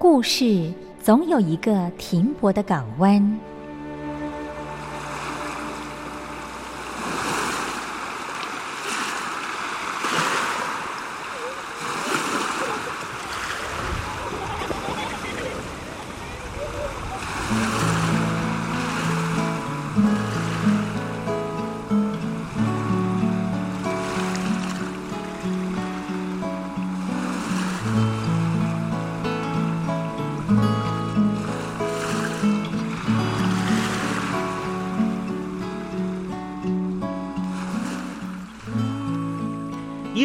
故事总有一个停泊的港湾。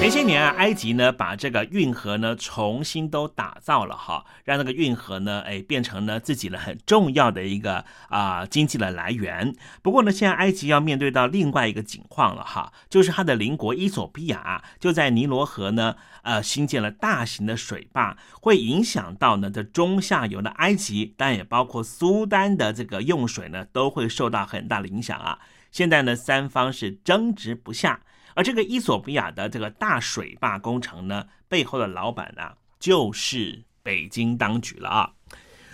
前些年啊，埃及呢把这个运河呢重新都打造了哈，让那个运河呢哎变成了自己的很重要的一个啊经济的来源。不过呢，现在埃及要面对到另外一个景况了哈，就是它的邻国伊索比亚就在尼罗河呢呃新建了大型的水坝，会影响到呢这中下游的埃及，当然也包括苏丹的这个用水呢都会受到很大的影响啊。现在呢三方是争执不下。而这个伊索比亚的这个大水坝工程呢，背后的老板呢，就是北京当局了啊。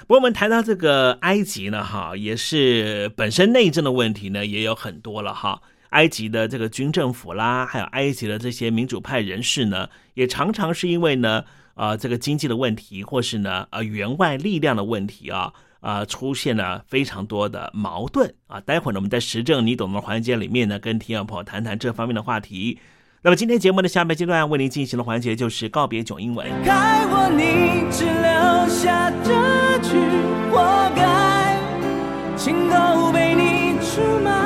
不过我们谈到这个埃及呢，哈，也是本身内政的问题呢，也有很多了哈。埃及的这个军政府啦，还有埃及的这些民主派人士呢，也常常是因为呢，呃，这个经济的问题，或是呢，呃，员外力量的问题啊。啊，出现了非常多的矛盾啊！待会儿呢，我们在时政你懂的环节里面呢，跟听众朋友谈谈这方面的话题。那么今天节目的下半阶段为您进行的环节就是告别囧英文。该我你只留下这句活该，情都被你出卖，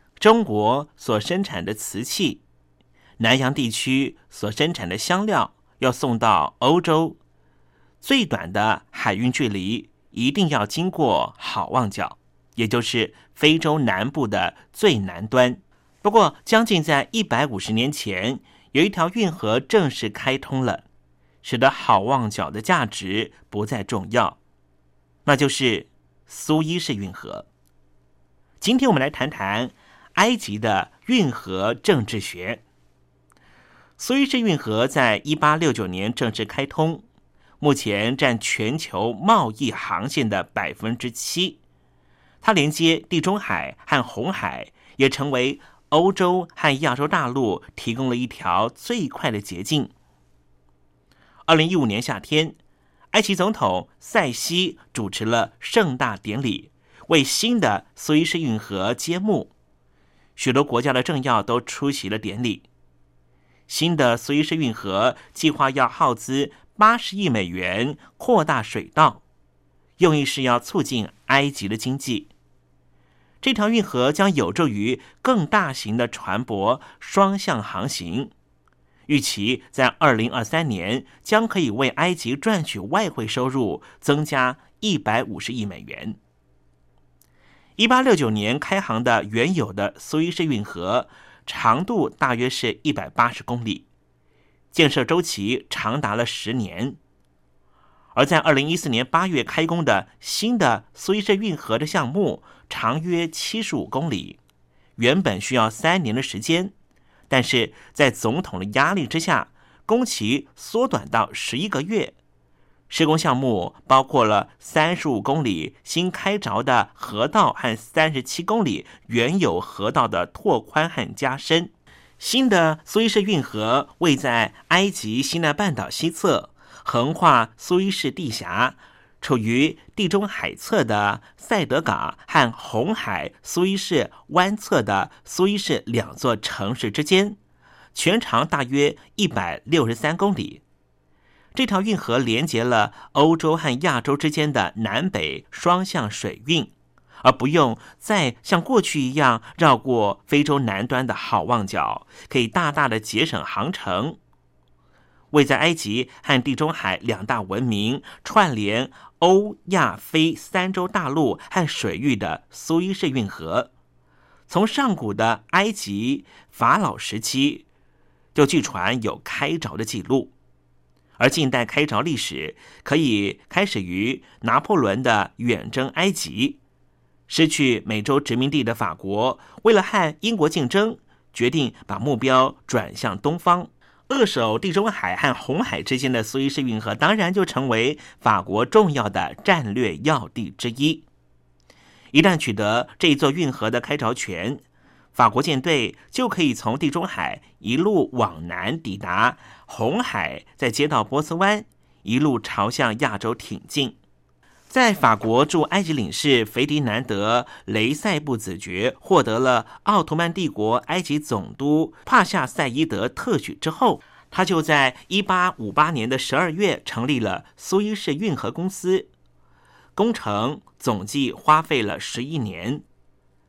中国所生产的瓷器，南洋地区所生产的香料，要送到欧洲，最短的海运距离一定要经过好望角，也就是非洲南部的最南端。不过，将近在一百五十年前，有一条运河正式开通了，使得好望角的价值不再重要，那就是苏伊士运河。今天我们来谈谈埃及的运河政治学。苏伊士运河在一八六九年正式开通，目前占全球贸易航线的百分之七，它连接地中海和红海，也成为。欧洲和亚洲大陆提供了一条最快的捷径。二零一五年夏天，埃及总统塞西主持了盛大典礼，为新的苏伊士运河揭幕。许多国家的政要都出席了典礼。新的苏伊士运河计划要耗资八十亿美元扩大水道，用意是要促进埃及的经济。这条运河将有助于更大型的船舶双向航行，预期在二零二三年将可以为埃及赚取外汇收入增加一百五十亿美元。一八六九年开航的原有的苏伊士运河长度大约是一百八十公里，建设周期长达了十年。而在二零一四年八月开工的新的苏伊士运河的项目，长约七十五公里，原本需要三年的时间，但是在总统的压力之下，工期缩短到十一个月。施工项目包括了三十五公里新开凿的河道和三十七公里原有河道的拓宽和加深。新的苏伊士运河位在埃及西奈半岛西侧。横跨苏伊士地峡，处于地中海侧的塞德港和红海苏伊士湾侧的苏伊士两座城市之间，全长大约一百六十三公里。这条运河连接了欧洲和亚洲之间的南北双向水运，而不用再像过去一样绕过非洲南端的好望角，可以大大的节省航程。位在埃及和地中海两大文明串联欧亚非三洲大陆和水域的苏伊士运河，从上古的埃及法老时期就据传有开凿的记录，而近代开凿历史可以开始于拿破仑的远征埃及。失去美洲殖民地的法国，为了和英国竞争，决定把目标转向东方。扼守地中海和红海之间的苏伊士运河，当然就成为法国重要的战略要地之一。一旦取得这一座运河的开凿权，法国舰队就可以从地中海一路往南抵达红海，再接到波斯湾，一路朝向亚洲挺进。在法国驻埃及领事菲迪南德·雷塞布子爵获得了奥图曼帝国埃及总督帕夏赛伊德特许之后，他就在1858年的12月成立了苏伊士运河公司。工程总计花费了11年，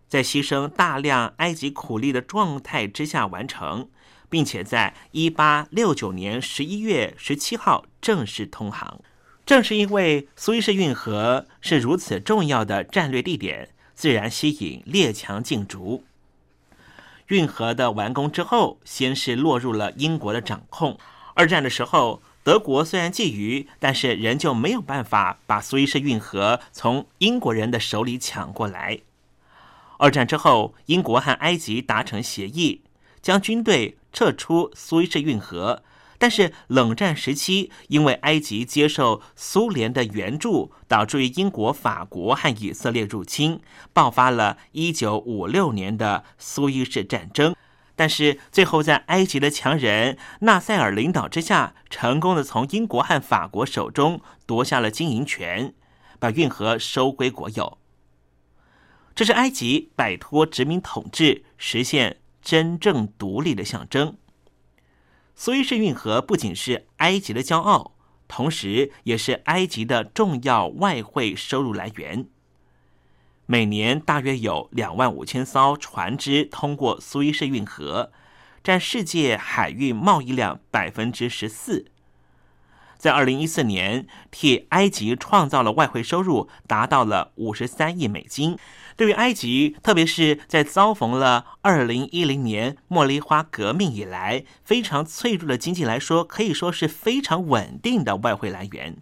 在牺牲大量埃及苦力的状态之下完成，并且在1869年11月17号正式通航。正是因为苏伊士运河是如此重要的战略地点，自然吸引列强竞逐。运河的完工之后，先是落入了英国的掌控。二战的时候，德国虽然觊觎，但是仍旧没有办法把苏伊士运河从英国人的手里抢过来。二战之后，英国和埃及达成协议，将军队撤出苏伊士运河。但是冷战时期，因为埃及接受苏联的援助，导致于英国、法国和以色列入侵，爆发了1956年的苏伊士战争。但是最后在埃及的强人纳赛尔领导之下，成功的从英国和法国手中夺下了经营权，把运河收归国有。这是埃及摆脱殖民统治、实现真正独立的象征。苏伊士运河不仅是埃及的骄傲，同时也是埃及的重要外汇收入来源。每年大约有两万五千艘船只通过苏伊士运河，占世界海运贸易量百分之十四。在二零一四年，替埃及创造了外汇收入达到了五十三亿美金。对于埃及，特别是在遭逢了二零一零年茉莉花革命以来非常脆弱的经济来说，可以说是非常稳定的外汇来源。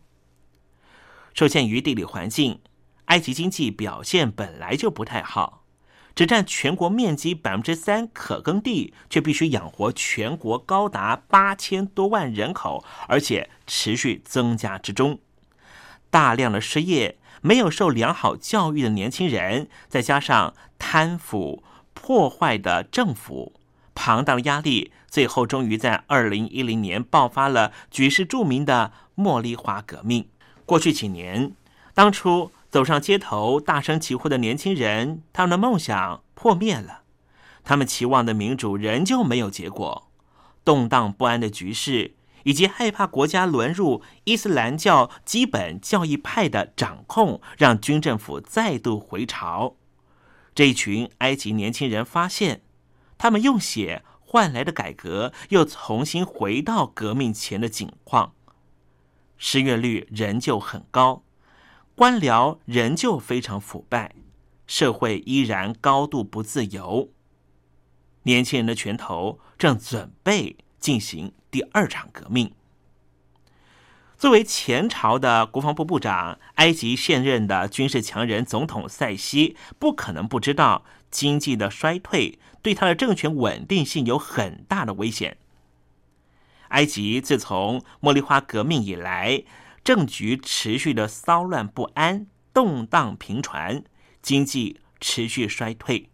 受限于地理环境，埃及经济表现本来就不太好，只占全国面积百分之三可耕地，却必须养活全国高达八千多万人口，而且持续增加之中。大量的失业、没有受良好教育的年轻人，再加上贪腐破坏的政府，庞大的压力，最后终于在二零一零年爆发了举世著名的茉莉花革命。过去几年，当初走上街头大声疾呼的年轻人，他们的梦想破灭了，他们期望的民主仍旧没有结果，动荡不安的局势，以及害怕国家沦入伊斯兰教基本教义派的掌控，让军政府再度回朝。这一群埃及年轻人发现，他们用血换来的改革，又重新回到革命前的景况。失业率仍旧很高，官僚仍旧非常腐败，社会依然高度不自由。年轻人的拳头正准备进行第二场革命。作为前朝的国防部部长，埃及现任的军事强人总统塞西不可能不知道经济的衰退对他的政权稳定性有很大的危险。埃及自从茉莉花革命以来，政局持续的骚乱不安、动荡频传，经济持续衰退。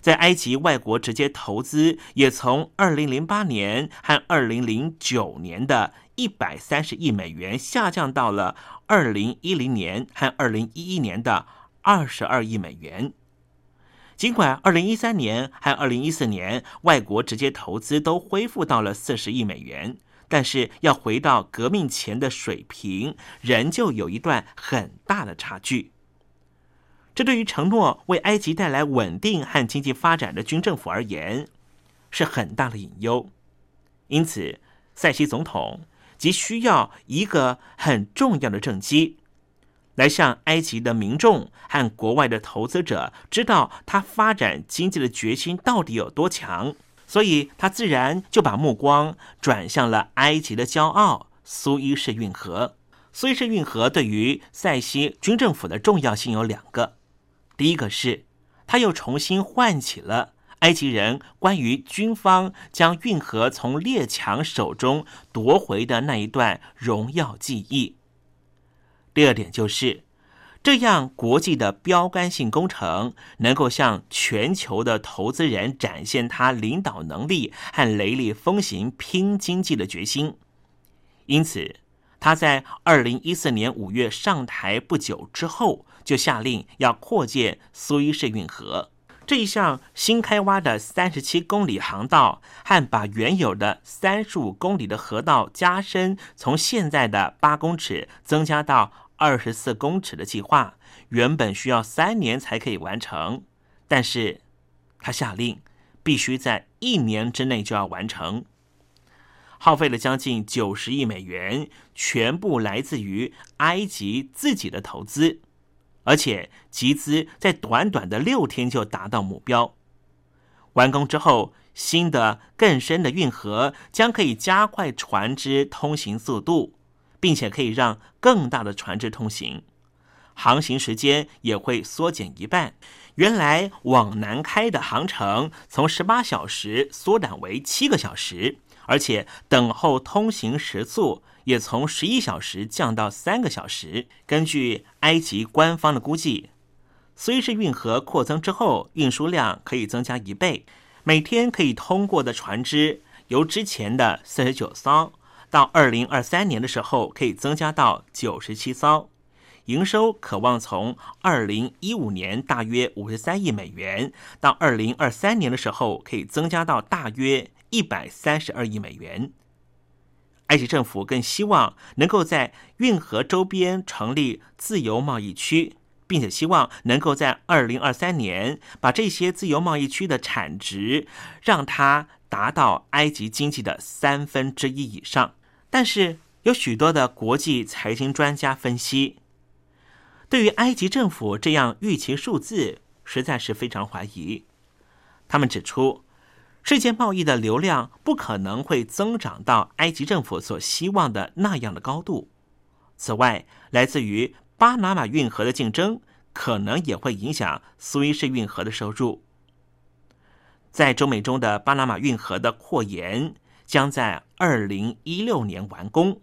在埃及，外国直接投资也从二零零八年和二零零九年的一百三十亿美元下降到了二零一零年和二零一一年的二十二亿美元。尽管二零一三年和二零一四年外国直接投资都恢复到了四十亿美元，但是要回到革命前的水平，仍旧有一段很大的差距。这对于承诺为埃及带来稳定和经济发展的军政府而言，是很大的隐忧。因此，塞西总统急需要一个很重要的政绩。来向埃及的民众和国外的投资者知道他发展经济的决心到底有多强，所以他自然就把目光转向了埃及的骄傲——苏伊士运河。苏伊士运河对于塞西军政府的重要性有两个：第一个是，他又重新唤起了埃及人关于军方将运河从列强手中夺回的那一段荣耀记忆。第二点就是，这样国际的标杆性工程能够向全球的投资人展现他领导能力和雷厉风行拼经济的决心。因此，他在二零一四年五月上台不久之后，就下令要扩建苏伊士运河。这一项新开挖的三十七公里航道和把原有的三十五公里的河道加深，从现在的八公尺增加到二十四公尺的计划，原本需要三年才可以完成，但是他下令必须在一年之内就要完成，耗费了将近九十亿美元，全部来自于埃及自己的投资。而且集资在短短的六天就达到目标。完工之后，新的更深的运河将可以加快船只通行速度，并且可以让更大的船只通行，航行时间也会缩减一半。原来往南开的航程从十八小时缩短为七个小时，而且等候通行时速。也从十一小时降到三个小时。根据埃及官方的估计，苏伊士运河扩增之后，运输量可以增加一倍，每天可以通过的船只由之前的四十九艘，到二零二三年的时候可以增加到九十七艘。营收渴望从二零一五年大约五十三亿美元，到二零二三年的时候可以增加到大约一百三十二亿美元。埃及政府更希望能够在运河周边成立自由贸易区，并且希望能够在二零二三年把这些自由贸易区的产值让它达到埃及经济的三分之一以上。但是有许多的国际财经专家分析，对于埃及政府这样预期数字，实在是非常怀疑。他们指出，世界贸易的流量不可能会增长到埃及政府所希望的那样的高度。此外，来自于巴拿马运河的竞争可能也会影响苏伊士运河的收入。在中美中的巴拿马运河的扩延将在二零一六年完工，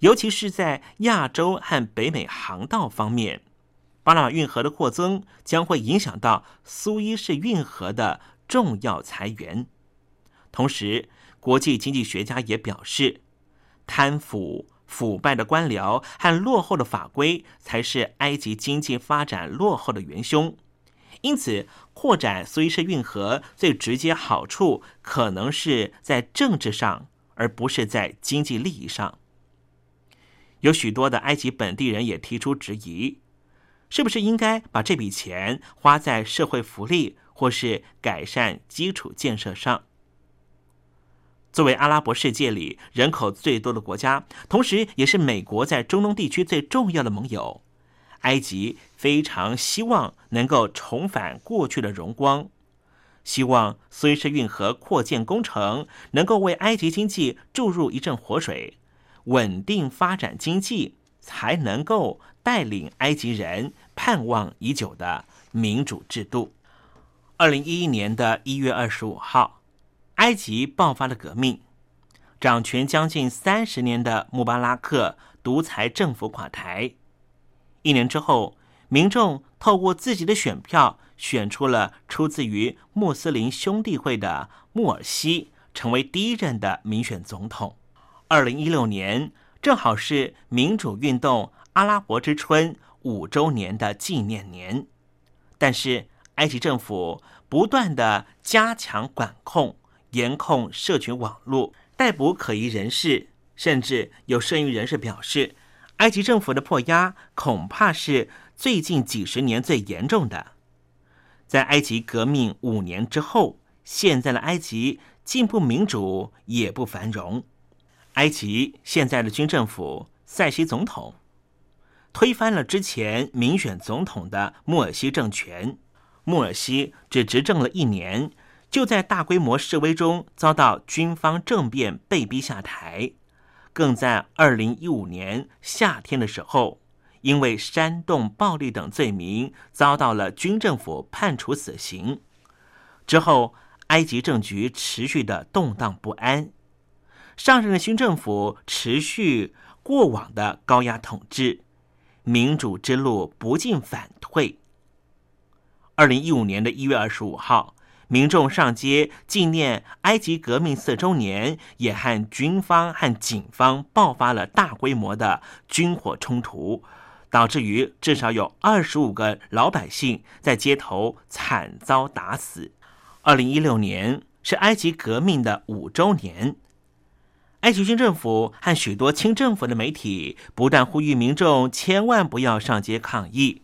尤其是在亚洲和北美航道方面，巴拿马运河的扩增将会影响到苏伊士运河的重要裁员。同时，国际经济学家也表示，贪腐。腐败的官僚和落后的法规才是埃及经济发展落后的元凶，因此扩展苏伊士运河最直接好处可能是在政治上，而不是在经济利益上。有许多的埃及本地人也提出质疑：是不是应该把这笔钱花在社会福利或是改善基础建设上？作为阿拉伯世界里人口最多的国家，同时也是美国在中东地区最重要的盟友，埃及非常希望能够重返过去的荣光，希望苏伊士运河扩建工程能够为埃及经济注入一阵活水，稳定发展经济，才能够带领埃及人盼望已久的民主制度。二零一一年的一月二十五号。埃及爆发了革命，掌权将近三十年的穆巴拉克独裁政府垮台。一年之后，民众透过自己的选票选出了出自于穆斯林兄弟会的穆尔西，成为第一任的民选总统。二零一六年正好是民主运动阿拉伯之春五周年的纪念年，但是埃及政府不断的加强管控。严控社群网络，逮捕可疑人士，甚至有剩余人士表示，埃及政府的迫压恐怕是最近几十年最严重的。在埃及革命五年之后，现在的埃及既不民主也不繁荣。埃及现在的军政府塞西总统推翻了之前民选总统的穆尔西政权，穆尔西只执政了一年。就在大规模示威中遭到军方政变，被逼下台；更在二零一五年夏天的时候，因为煽动暴力等罪名，遭到了军政府判处死刑。之后，埃及政局持续的动荡不安，上任的新政府持续过往的高压统治，民主之路不进反退。二零一五年的一月二十五号。民众上街纪念埃及革命四周年，也和军方和警方爆发了大规模的军火冲突，导致于至少有二十五个老百姓在街头惨遭打死。二零一六年是埃及革命的五周年，埃及军政府和许多亲政府的媒体不断呼吁民众千万不要上街抗议。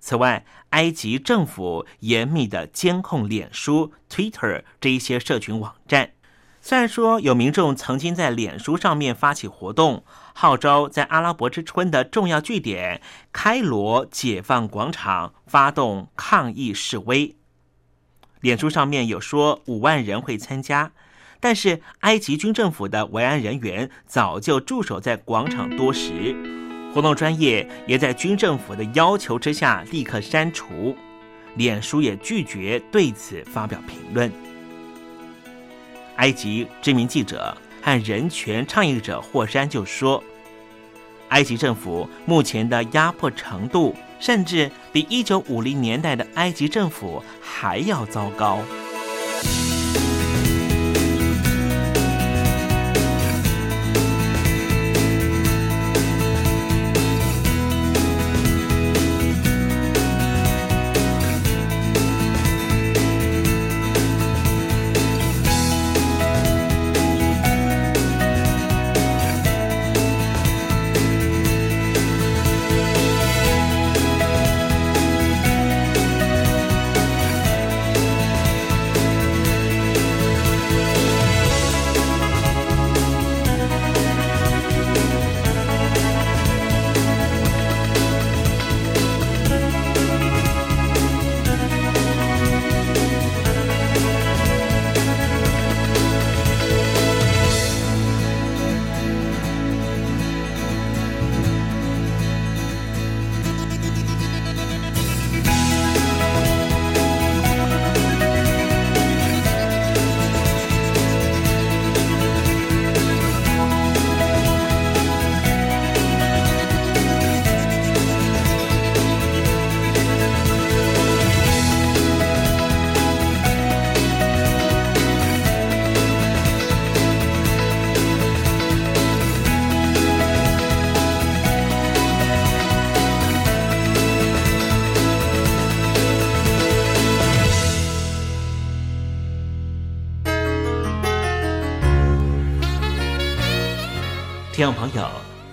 此外，埃及政府严密的监控脸书、Twitter 这一些社群网站。虽然说有民众曾经在脸书上面发起活动，号召在阿拉伯之春的重要据点开罗解放广场发动抗议示威。脸书上面有说五万人会参加，但是埃及军政府的维安人员早就驻守在广场多时。活动专业也在军政府的要求之下立刻删除，脸书也拒绝对此发表评论。埃及知名记者和人权倡议者霍山就说：“埃及政府目前的压迫程度，甚至比一九五零年代的埃及政府还要糟糕。”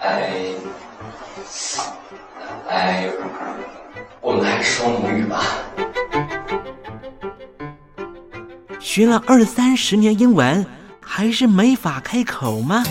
哎，哎我们还是说母语吧。学了二三十年英文，还是没法开口吗？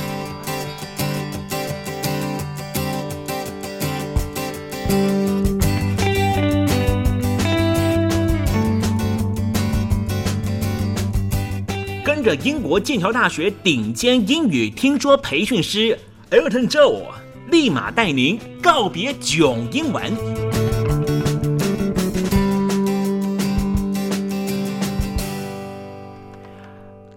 跟着英国剑桥大学顶尖英语听说培训师 Elton Joe，立马带您告别囧英文。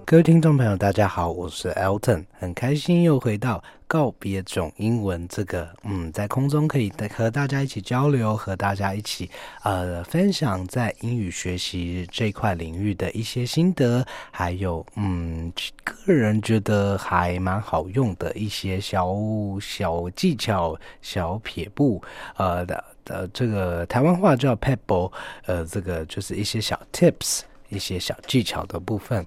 各位听众朋友，大家好，我是 Elton，很开心又回到告别种英文这个，嗯，在空中可以和大家一起交流，和大家一起呃分享在英语学习这块领域的一些心得，还有嗯，个人觉得还蛮好用的一些小小技巧、小撇步，呃的的这个台湾话叫 pebble，呃，这个就是一些小 tips，一些小技巧的部分。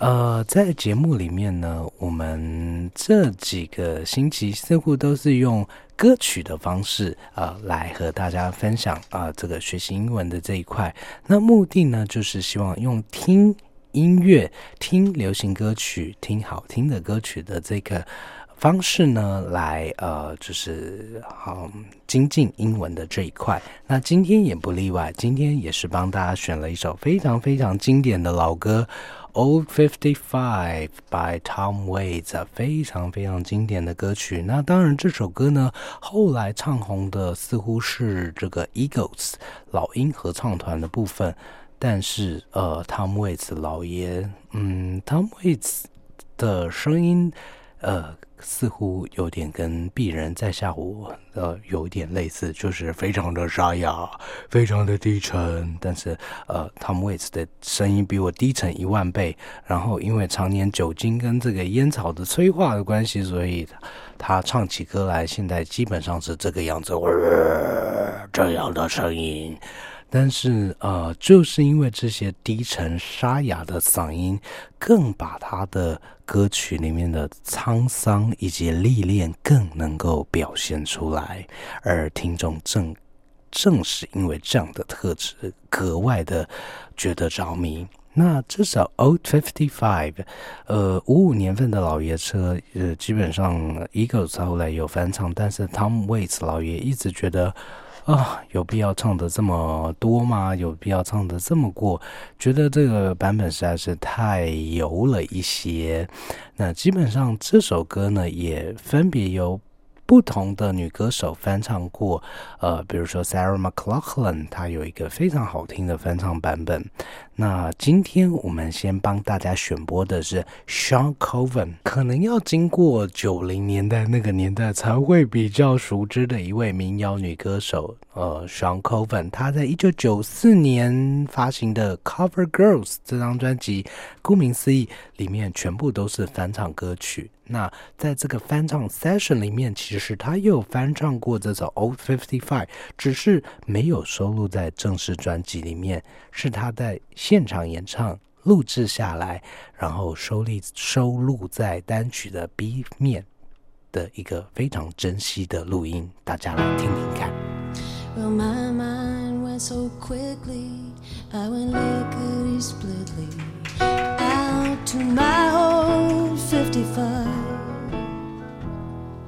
呃，在节目里面呢，我们这几个星期似乎都是用歌曲的方式啊、呃、来和大家分享啊、这个学习英文的这一块。那目的呢，就是希望用听音乐、听流行歌曲、听好听的歌曲的这个方式呢，来呃就是好、嗯、精进英文的这一块。那今天也不例外，今天也是帮大家选了一首非常非常经典的老歌。Old Fifty Five by Tom Waits，非常非常经典的歌曲。那当然，这首歌呢，后来唱红的似乎是这个 Eagles 老鹰合唱团的部分。但是，呃，Tom Waits 老爷，嗯，Tom Waits 的声音，呃。似乎有点跟鄙人在下午呃有点类似，就是非常的沙哑，非常的低沉。但是呃，Tom Waits 的声音比我低沉一万倍。然后因为常年酒精跟这个烟草的催化的关系，所以他唱起歌来，现在基本上是这个样子，呃、这样的声音。但是，呃，就是因为这些低沉沙哑的嗓音，更把他的歌曲里面的沧桑以及历练更能够表现出来，而听众正正是因为这样的特质，格外的觉得着迷。那这首《Old Fifty Five》，呃，五五年份的老爷车，呃，基本上 Eagles 后来有翻唱，但是 Tom Waits 老爷一直觉得。啊，有必要唱的这么多吗？有必要唱的这么过？觉得这个版本实在是太油了一些。那基本上这首歌呢，也分别有不同的女歌手翻唱过。呃，比如说 Sarah McLachlan，她有一个非常好听的翻唱版本。那今天我们先帮大家选播的是 Sean Coven，可能要经过九零年代那个年代才会比较熟知的一位民谣女歌手。呃，Sean Coven，她在一九九四年发行的《Cover Girls》这张专辑，顾名思义，里面全部都是翻唱歌曲。那在这个翻唱 session 里面，其实她又翻唱过这首《Old Fifty Five》，只是没有收录在正式专辑里面，是她在现场演唱录制下来，然后收录收录在单曲的 B 面的一个非常珍惜的录音，大家来听听看。Well, my mind went so quickly, I went lickety splitly. Out to my old 55.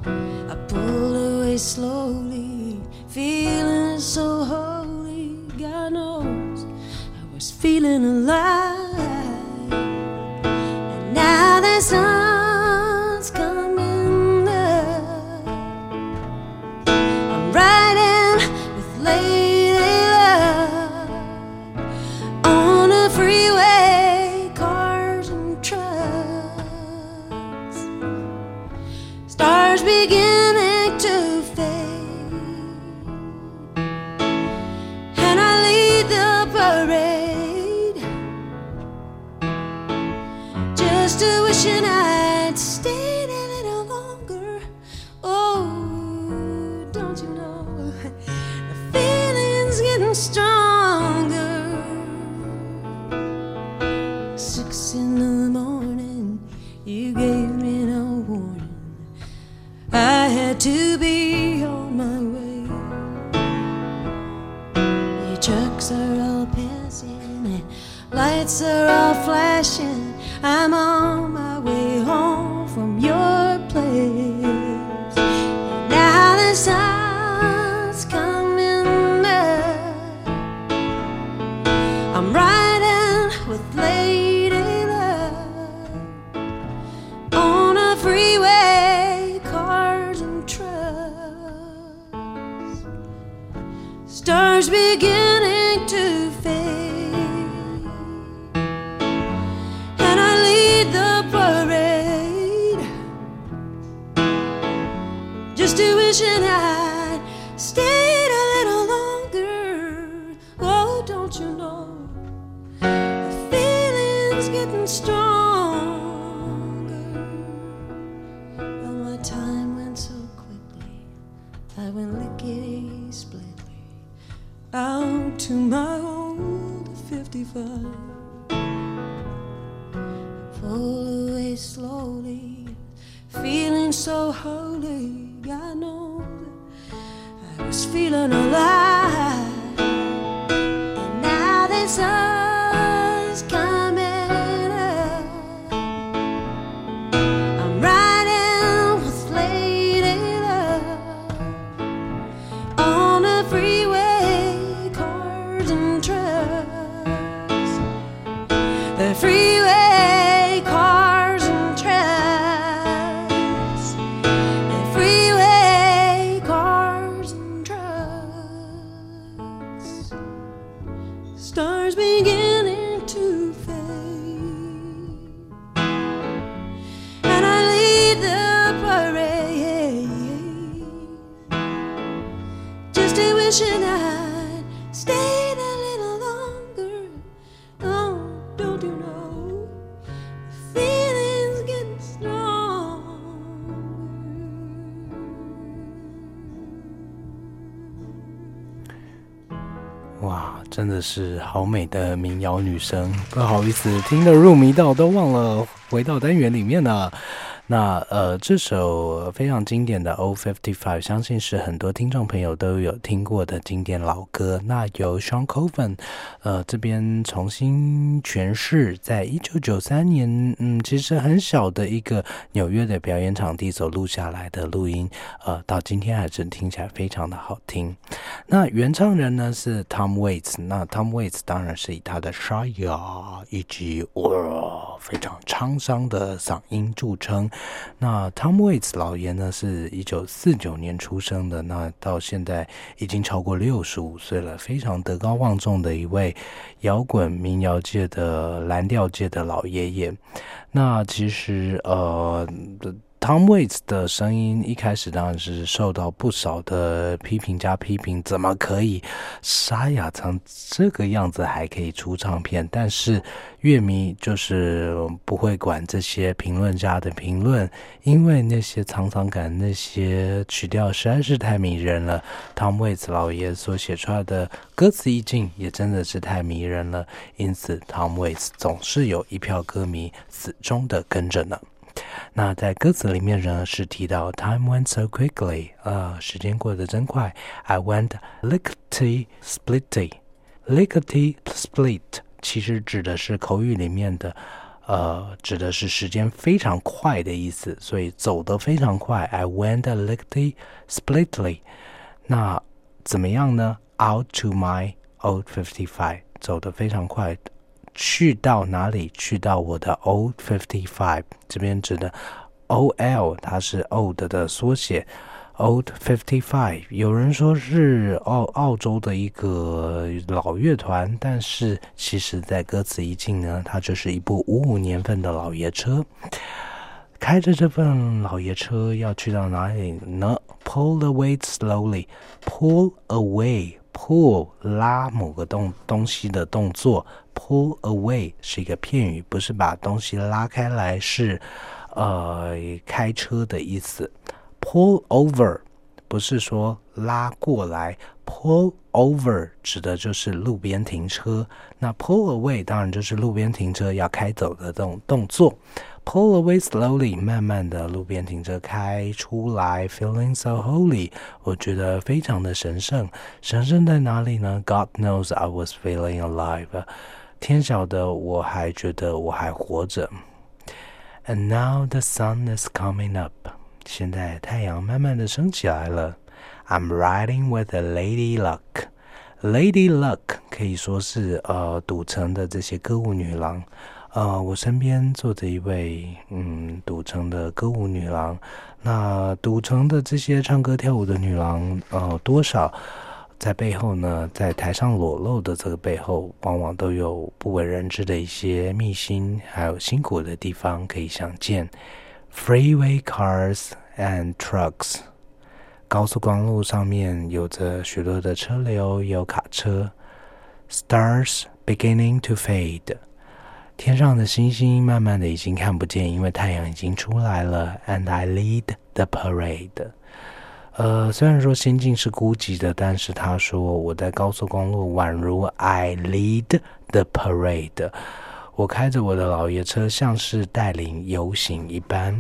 I pulled away slowly, feeling so holy. God knows I was feeling alive. And now the sun's holy. I know that I was feeling alive. 是好美的民谣女声，不好意思，听得入迷到都忘了回到单元里面了。那呃，这首非常经典的《O Fifty Five》，相信是很多听众朋友都有听过的经典老歌。那由 Sean Coven 呃这边重新诠释，在一九九三年，嗯，其实很小的一个纽约的表演场地所录下来的录音，呃，到今天还是听起来非常的好听。那原唱人呢是 Tom Waits，那 Tom Waits 当然是以他的沙哑以及哇非常沧桑的嗓音著称。那 Tom Waits 老爷呢是一九四九年出生的，那到现在已经超过六十五岁了，非常德高望重的一位摇滚民谣界的蓝调界的老爷爷。那其实呃。Tom Waits 的声音一开始当然是受到不少的批评加批评，怎么可以沙哑成这个样子还可以出唱片？但是乐迷就是不会管这些评论家的评论，因为那些沧桑感、那些曲调实在是太迷人了。Tom Waits 老爷所写出来的歌词意境也真的是太迷人了，因此 Tom Waits 总是有一票歌迷始终的跟着呢。那在歌词里面呢，是提到 "Time went so quickly"，呃，时间过得真快。I went lickety splitty，lickety split 其实指的是口语里面的呃，指的是时间非常快的意思，所以走得非常快。I went lickety splitly，。那怎么样呢？Out to my old fifty five，走得非常快，去到哪里？去到我的 old fifty five。这边指的 O L，它是 old 的缩写。Old Fifty Five，有人说是澳澳洲的一个老乐团，但是其实在歌词一进呢，它就是一部五五年份的老爷车。开着这份老爷车要去到哪里呢？Pull away slowly，pull away pull 拉某个东东西的动作，pull away 是一个片语，不是把东西拉开来，是呃开车的意思。Pull over 不是说拉过来，pull over 指的就是路边停车。那 pull away 当然就是路边停车要开走的这种动作。Pull away slowly，慢慢的路边停车开出来，feeling so holy，我觉得非常的神圣。神圣在哪里呢？God knows I was feeling alive，天晓得我还觉得我还活着。And now the sun is coming up。现在太阳慢慢的升起来了。I'm riding with a lady luck. Lady luck 可以说是呃赌城的这些歌舞女郎。 呃，我身边坐着一位嗯赌城的歌舞女郎。那赌城的这些唱歌跳舞的女郎，呃，多少在背后呢？在台上裸露的这个背后，往往都有不为人知的一些秘辛，还有辛苦的地方可以想见。Freeway cars and trucks，高速公路上面有着许多的车流，有卡车。Stars beginning to fade，天上的星星慢慢的已经看不见，因为太阳已经出来了。And I lead the parade，呃，虽然说心境是孤寂的，但是他说我在高速公路宛如 I lead the parade。我开着我的老爷车，像是带领游行一般。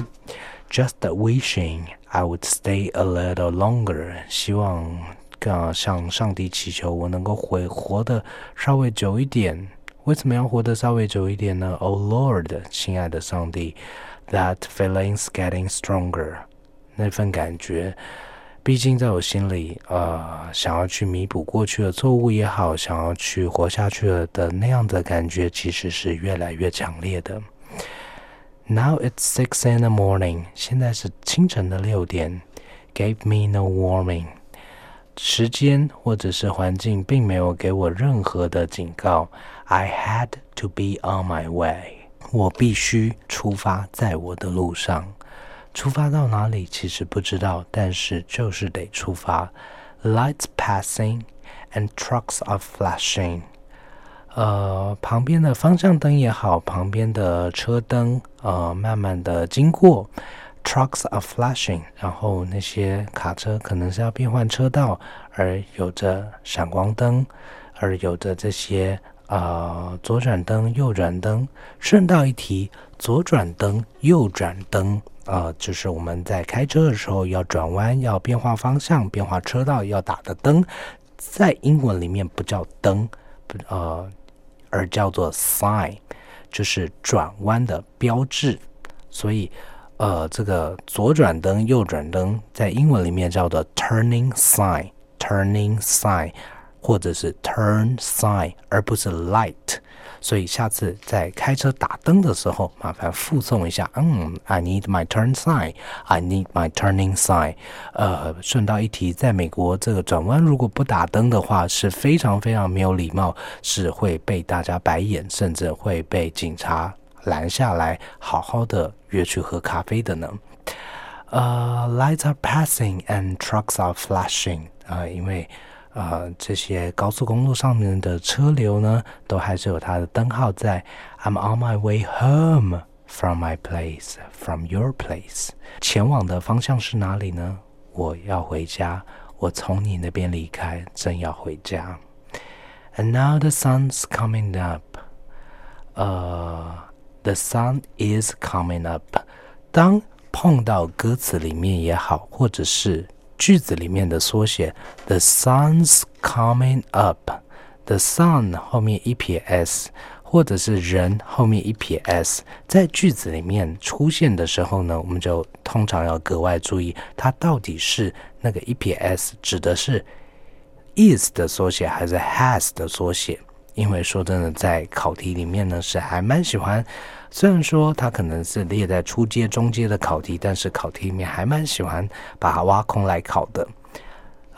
Just wishing I would stay a little longer，希望更向上帝祈求，我能够活活得稍微久一点。为什么要活得稍微久一点呢？Oh Lord，亲爱的上帝，That feeling's getting stronger，那份感觉。毕竟，在我心里，呃，想要去弥补过去的错误也好，想要去活下去了的那样的感觉，其实是越来越强烈的。Now it's six in the morning，现在是清晨的六点。Gave me no warning，时间或者是环境并没有给我任何的警告。I had to be on my way，我必须出发，在我的路上。出发到哪里其实不知道，但是就是得出发。Lights passing and trucks are flashing。呃，旁边的方向灯也好，旁边的车灯呃，慢慢的经过。Trucks are flashing，然后那些卡车可能是要变换车道，而有着闪光灯，而有着这些呃左转灯、右转灯。顺道一提，左转灯、右转灯。呃，就是我们在开车的时候要转弯、要变化方向、变化车道要打的灯，在英文里面不叫灯，不呃，而叫做 sign，就是转弯的标志。所以，呃，这个左转灯、右转灯在英文里面叫做 turning sign，turning sign，或者是 turn sign，而不是 light。所以下次在开车打灯的时候，麻烦附送一下。嗯，I need my turn sign. I need my turning sign. 呃，顺道一提，在美国这个转弯如果不打灯的话，是非常非常没有礼貌，是会被大家白眼，甚至会被警察拦下来，好好的约去喝咖啡的呢。呃，lights are passing and trucks are flashing. 啊，因为。呃，这些高速公路上面的车流呢，都还是有它的灯号在。I'm on my way home from my place, from your place。前往的方向是哪里呢？我要回家，我从你那边离开，正要回家。And now the sun's coming up。呃，the sun is coming up。当碰到歌词里面也好，或者是。句子里面的缩写，the sun's coming up，the sun 后面一撇 s，或者是人后面一撇 s，在句子里面出现的时候呢，我们就通常要格外注意，它到底是那个一撇 s 指的是 is 的缩写还是 has 的缩写？因为说真的，在考题里面呢，是还蛮喜欢。虽然说它可能是列在初阶、中阶的考题，但是考题里面还蛮喜欢把它挖空来考的。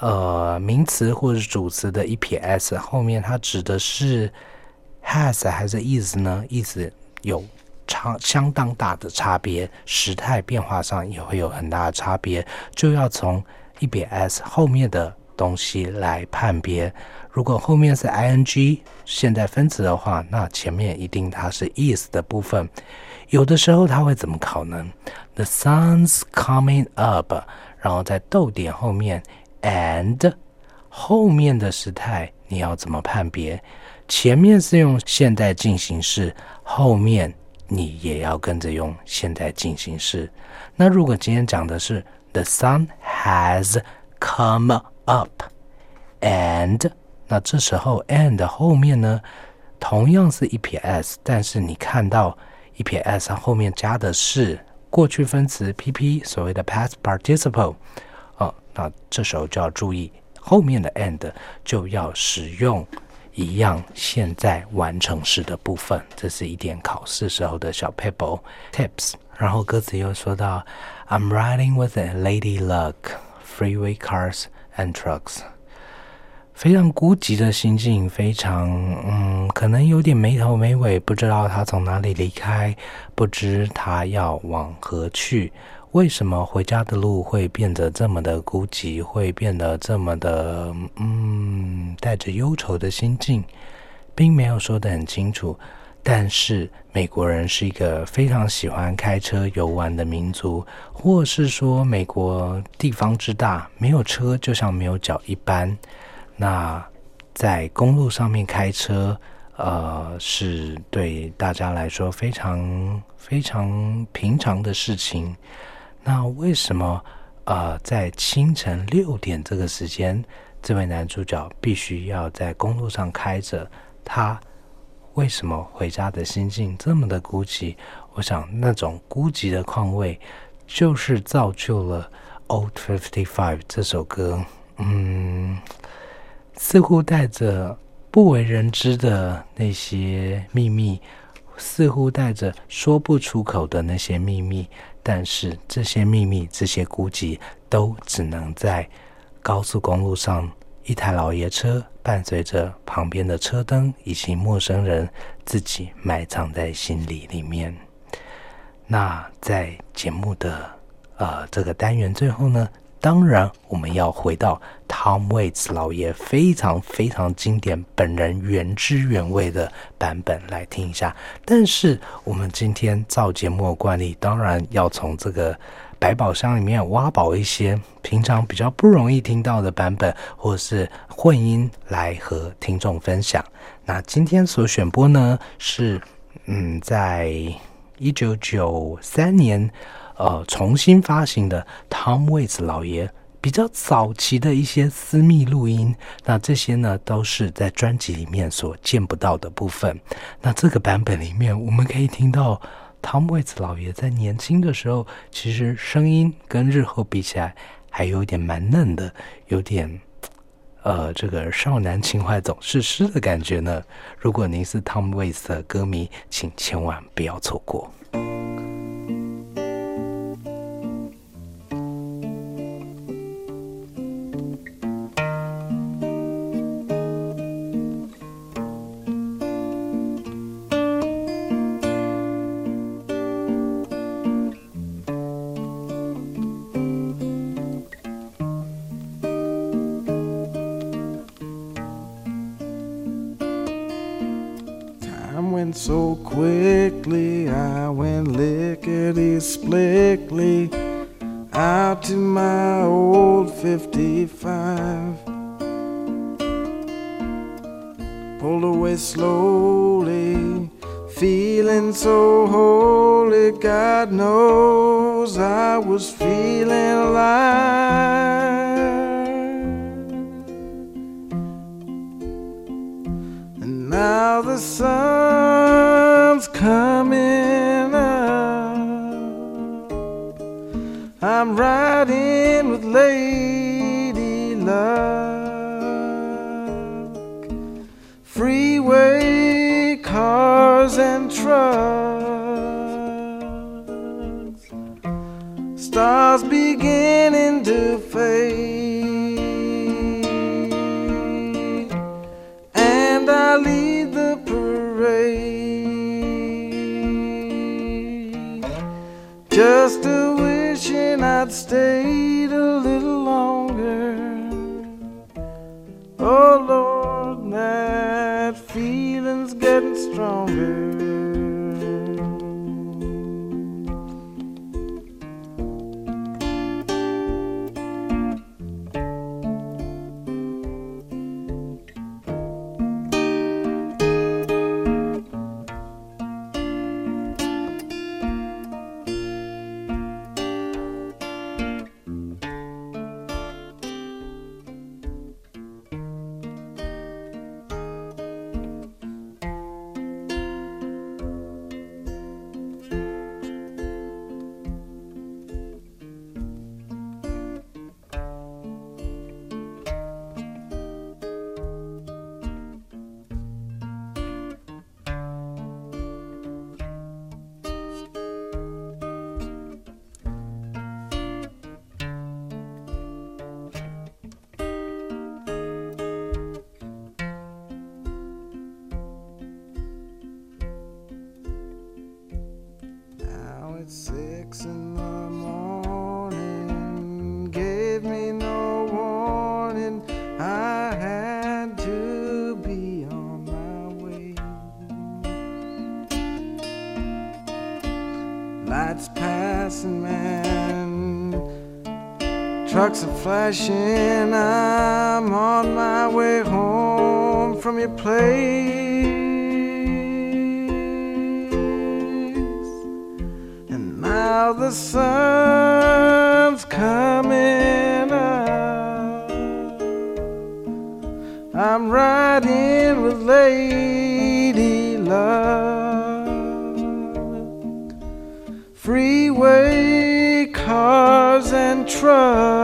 呃，名词或者是主词的一撇 s 后面，它指的是 has 还是 is 呢？意思有差相当大的差别，时态变化上也会有很大的差别，就要从一撇 s 后面的东西来判别。如果后面是 ing 现在分词的话，那前面一定它是 is 的部分。有的时候它会怎么考呢？The sun's coming up，然后在逗点后面 and 后面的时态你要怎么判别？前面是用现在进行式，后面你也要跟着用现在进行式。那如果今天讲的是 The sun has come up，and 那这时候，and 后面呢，同样是一撇 s，但是你看到一撇 s 它后面加的是过去分词 pp，所谓的 past participle，哦，那这时候就要注意后面的 and 就要使用一样现在完成式的部分，这是一点考试时候的小 paper tips。然后歌词又说到，I'm riding with a lady luck, freeway cars and trucks。非常孤寂的心境，非常嗯，可能有点没头没尾，不知道他从哪里离开，不知他要往何去。为什么回家的路会变得这么的孤寂，会变得这么的嗯，带着忧愁的心境，并没有说得很清楚。但是美国人是一个非常喜欢开车游玩的民族，或是说美国地方之大，没有车就像没有脚一般。那在公路上面开车，呃，是对大家来说非常非常平常的事情。那为什么呃，在清晨六点这个时间，这位男主角必须要在公路上开着？他为什么回家的心境这么的孤寂？我想那种孤寂的况味，就是造就了《Old Fifty Five》这首歌。嗯。似乎带着不为人知的那些秘密，似乎带着说不出口的那些秘密，但是这些秘密、这些孤寂，都只能在高速公路上一台老爷车伴随着旁边的车灯以及陌生人自己埋藏在心里里面。那在节目的呃这个单元最后呢？当然，我们要回到 Tom Waits 老爷非常非常经典、本人原汁原味的版本来听一下。但是，我们今天照节目的惯例，当然要从这个百宝箱里面挖宝一些平常比较不容易听到的版本，或是混音来和听众分享。那今天所选播呢，是嗯，在一九九三年。呃，重新发行的 Tom Waits 老爷比较早期的一些私密录音，那这些呢都是在专辑里面所见不到的部分。那这个版本里面，我们可以听到 Tom Waits 老爷在年轻的时候，其实声音跟日后比起来还有点蛮嫩的，有点呃这个少男情怀总是诗的感觉呢。如果您是 Tom Waits 的歌迷，请千万不要错过。Splickly out to my old 55. Pulled away slowly, feeling so holy. God knows I was feeling alive. And now the sun I'm riding with Lady Luck. Freeway cars and trucks. Stars beginning to fade. And I lead the parade. Just to I'd stayed a little longer. Oh Lord, that feeling's getting stronger. Trucks are flashing. I'm on my way home from your place. And now the sun's coming up. I'm riding with Lady Luck. Freeway cars and trucks.